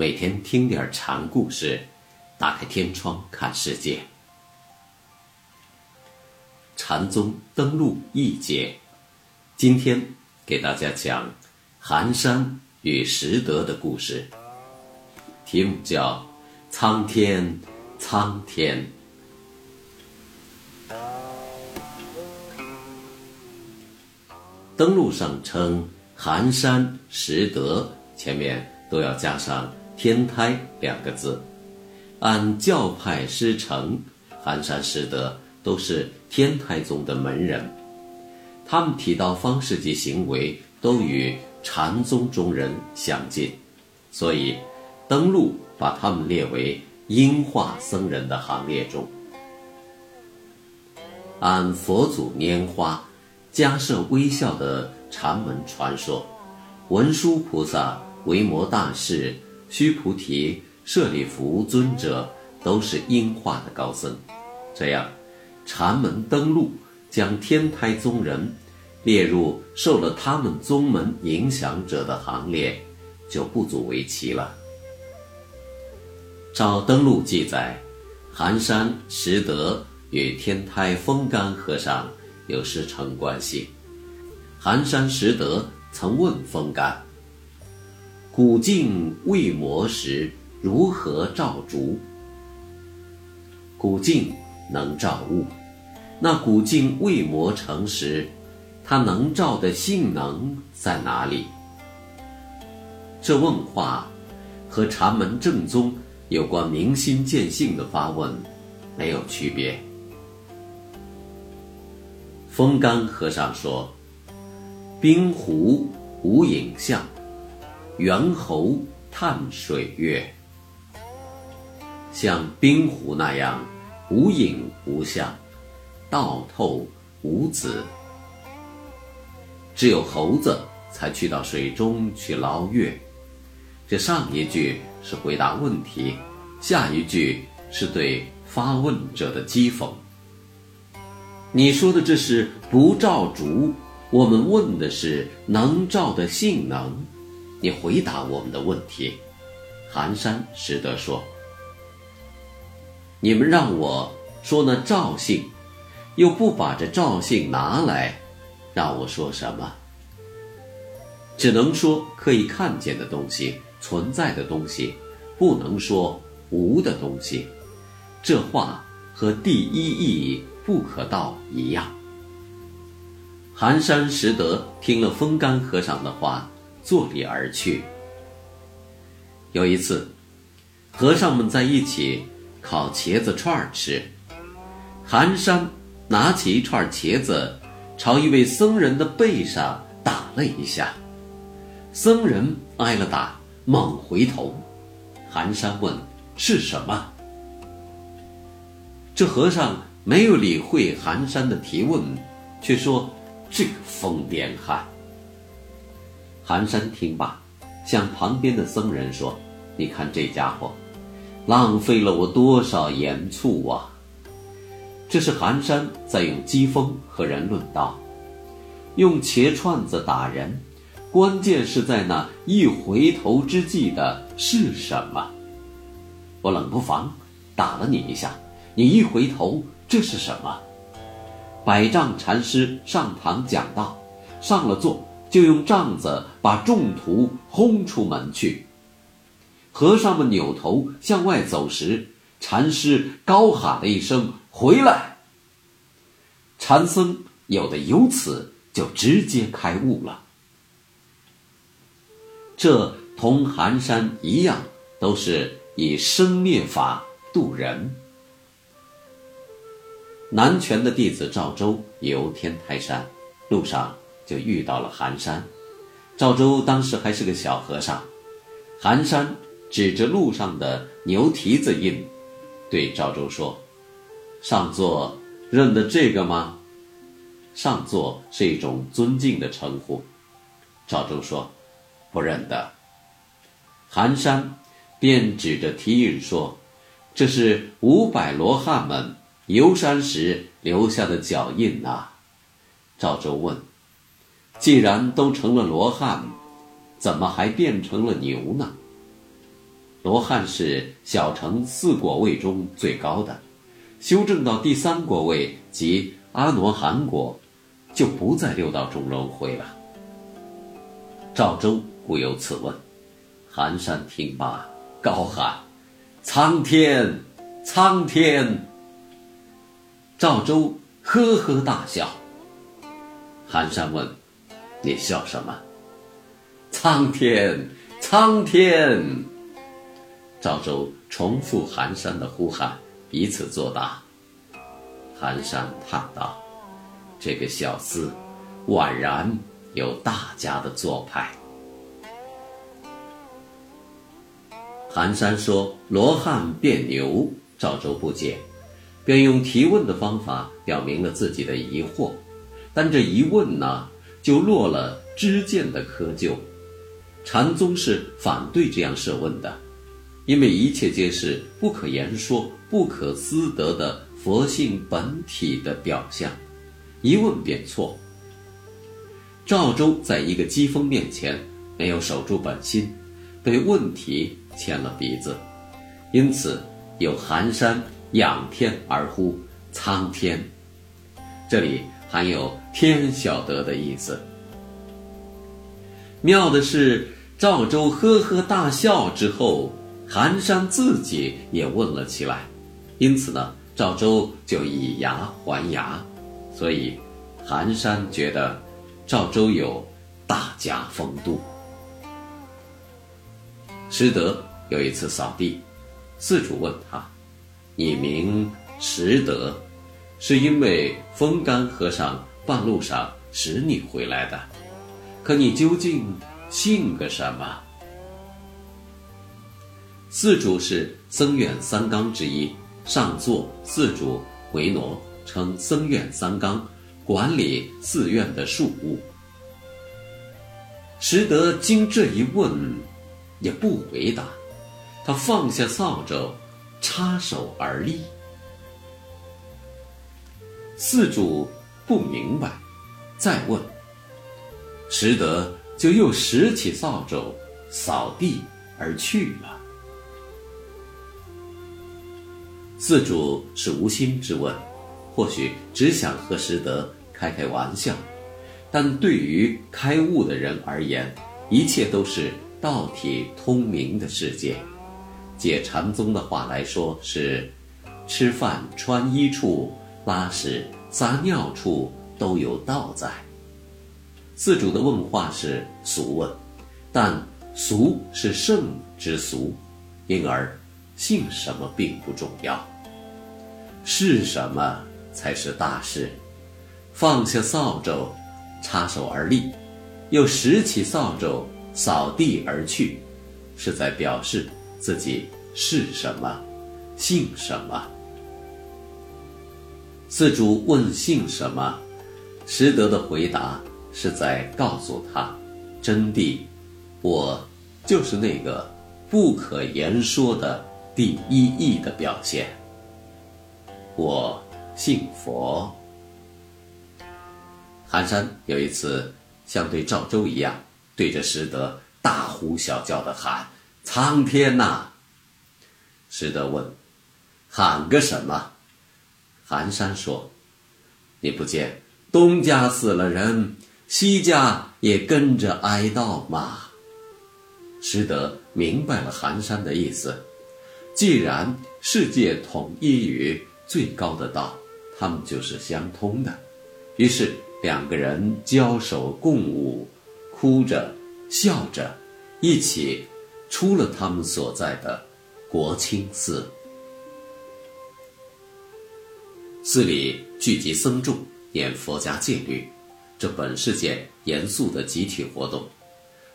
每天听点禅故事，打开天窗看世界。禅宗登陆一节，今天给大家讲寒山与拾得的故事，题目叫《苍天，苍天》。登录上称寒山拾得，前面都要加上。天台两个字，按教派师承，寒山师德都是天台宗的门人，他们提到方式及行为都与禅宗中人相近，所以登陆把他们列为音化僧人的行列中。按佛祖拈花，迦设微笑的禅门传说，文殊菩萨、维摩大士。须菩提、舍利弗尊者都是音化的高僧，这样，禅门登陆将天台宗人列入受了他们宗门影响者的行列，就不足为奇了。照登陆记载，寒山拾得与天台风干和尚有师承关系。寒山拾得曾问风干。古镜未磨时，如何照烛？古镜能照物，那古镜未磨成时，它能照的性能在哪里？这问话和禅门正宗有关明心见性的发问没有区别。风干和尚说：“冰壶无影像。”猿猴探水月，像冰湖那样无影无相，道透无子。只有猴子才去到水中去捞月。这上一句是回答问题，下一句是对发问者的讥讽。你说的这是不照烛，我们问的是能照的性能。你回答我们的问题，寒山拾得说：“你们让我说那赵姓，又不把这赵姓拿来，让我说什么？只能说可以看见的东西，存在的东西，不能说无的东西。这话和第一义不可道一样。”寒山拾得听了风干和尚的话。坐立而去。有一次，和尚们在一起烤茄子串儿吃，寒山拿起一串茄子，朝一位僧人的背上打了一下，僧人挨了打，猛回头。寒山问：“是什么？”这和尚没有理会寒山的提问，却说：“这个疯癫汉。”寒山听罢，向旁边的僧人说：“你看这家伙，浪费了我多少盐醋啊！”这是寒山在用讥讽和人论道，用茄串子打人，关键是在那一回头之际的是什么？我冷不防打了你一下，你一回头，这是什么？百丈禅师上堂讲道，上了座。就用杖子把众徒轰出门去。和尚们扭头向外走时，禅师高喊了一声：“回来！”禅僧有的由此就直接开悟了。这同寒山一样，都是以生灭法度人。南拳的弟子赵州游天台山，路上。就遇到了寒山，赵州当时还是个小和尚，寒山指着路上的牛蹄子印，对赵州说：“上座认得这个吗？”上座是一种尊敬的称呼，赵州说：“不认得。”寒山便指着蹄印说：“这是五百罗汉们游山时留下的脚印呐。”赵州问。既然都成了罗汉，怎么还变成了牛呢？罗汉是小乘四果位中最高的，修正到第三果位即阿罗汉果，就不在六道中轮回了。赵州故有此问，寒山听罢，高喊：“苍天，苍天！”赵州呵呵大笑。寒山问：“你笑什么？”苍天，苍天！赵州重复寒山的呼喊，以此作答。寒山叹道：“这个小厮，宛然有大家的做派。”寒山说：“罗汉变牛。”赵州不解，便用提问的方法表明了自己的疑惑。但这一问呢，就落了知见的窠臼。禅宗是反对这样设问的，因为一切皆是不可言说、不可思得的佛性本体的表象，一问便错。赵州在一个机锋面前没有守住本心，被问题牵了鼻子，因此有寒山仰天而呼苍天，这里。含有天晓得的意思。妙的是，赵州呵呵大笑之后，寒山自己也问了起来，因此呢，赵州就以牙还牙，所以寒山觉得赵州有大家风度。师德有一次扫地，四主问他：“你名识德？”是因为风干和尚半路上使你回来的，可你究竟姓个什么？寺主是僧院三纲之一，上座寺主回挪称僧院三纲，管理寺院的庶务。识得经这一问，也不回答，他放下扫帚，插手而立。寺主不明白，再问。拾得就又拾起扫帚，扫地而去了。寺主是无心之问，或许只想和拾得开开玩笑，但对于开悟的人而言，一切都是道体通明的世界。借禅宗的话来说，是吃饭穿衣处。拉屎撒尿处都有道在。寺主的问话是俗问，但俗是圣之俗，因而姓什么并不重要，是什么才是大事。放下扫帚，插手而立，又拾起扫帚扫地而去，是在表示自己是什么，姓什么。寺主问姓什么，识得的回答是在告诉他，真谛，我就是那个不可言说的第一义的表现。我姓佛。寒山有一次像对赵州一样，对着识得大呼小叫的喊：“苍天呐！”识得问：“喊个什么？”寒山说：“你不见东家死了人，西家也跟着哀悼吗？”师德明白了寒山的意思。既然世界统一于最高的道，他们就是相通的。于是两个人交手共舞，哭着笑着，一起出了他们所在的国清寺。寺里聚集僧众念佛家戒律，这本是件严肃的集体活动。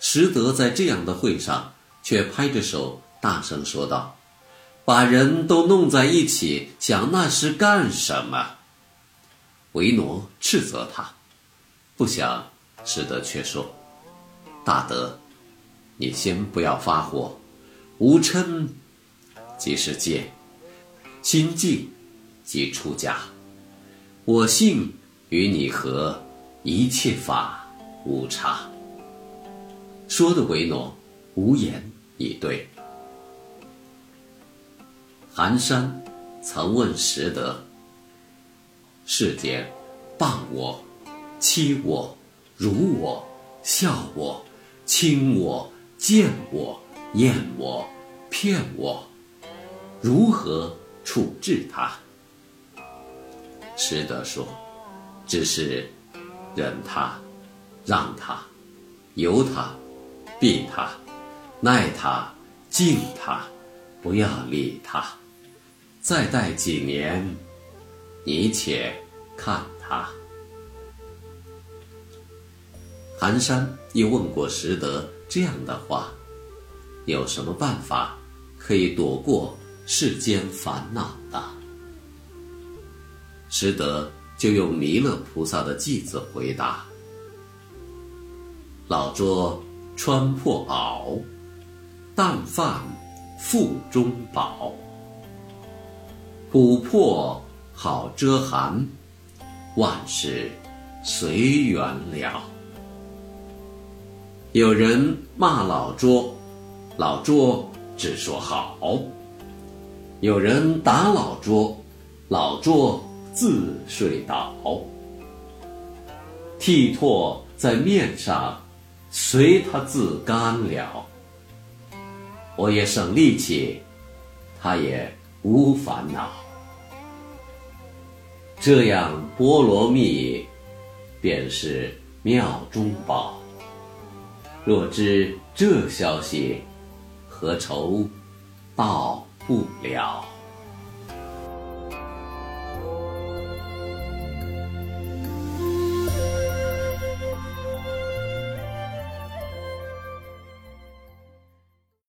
实德在这样的会上，却拍着手大声说道：“把人都弄在一起，想那是干什么？”维诺斥责他，不想，实德却说：“大德，你先不要发火，无嗔即是戒，心静。”即出家，我性与你合，一切法无差。说的维诺无言以对。寒山曾问拾得：“世间，谤我、欺我、辱我、笑我、轻我、贱我、厌我、骗我，如何处置他？”拾得说：“只是忍他，让他，由他，避他，耐他，敬他。”不要理他，再待几年，你且看他。寒山又问过拾得这样的话：有什么办法可以躲过世间烦恼的？拾得就用弥勒菩萨的偈子回答：老拙穿破袄，但饭。腹中饱，琥珀好遮寒，万事随缘了。有人骂老拙，老拙只说好；有人打老拙，老拙自睡倒。剃拓在面上，随他自干了。我也省力气，他也无烦恼。这样波罗蜜，便是妙中宝。若知这消息，何愁到不了？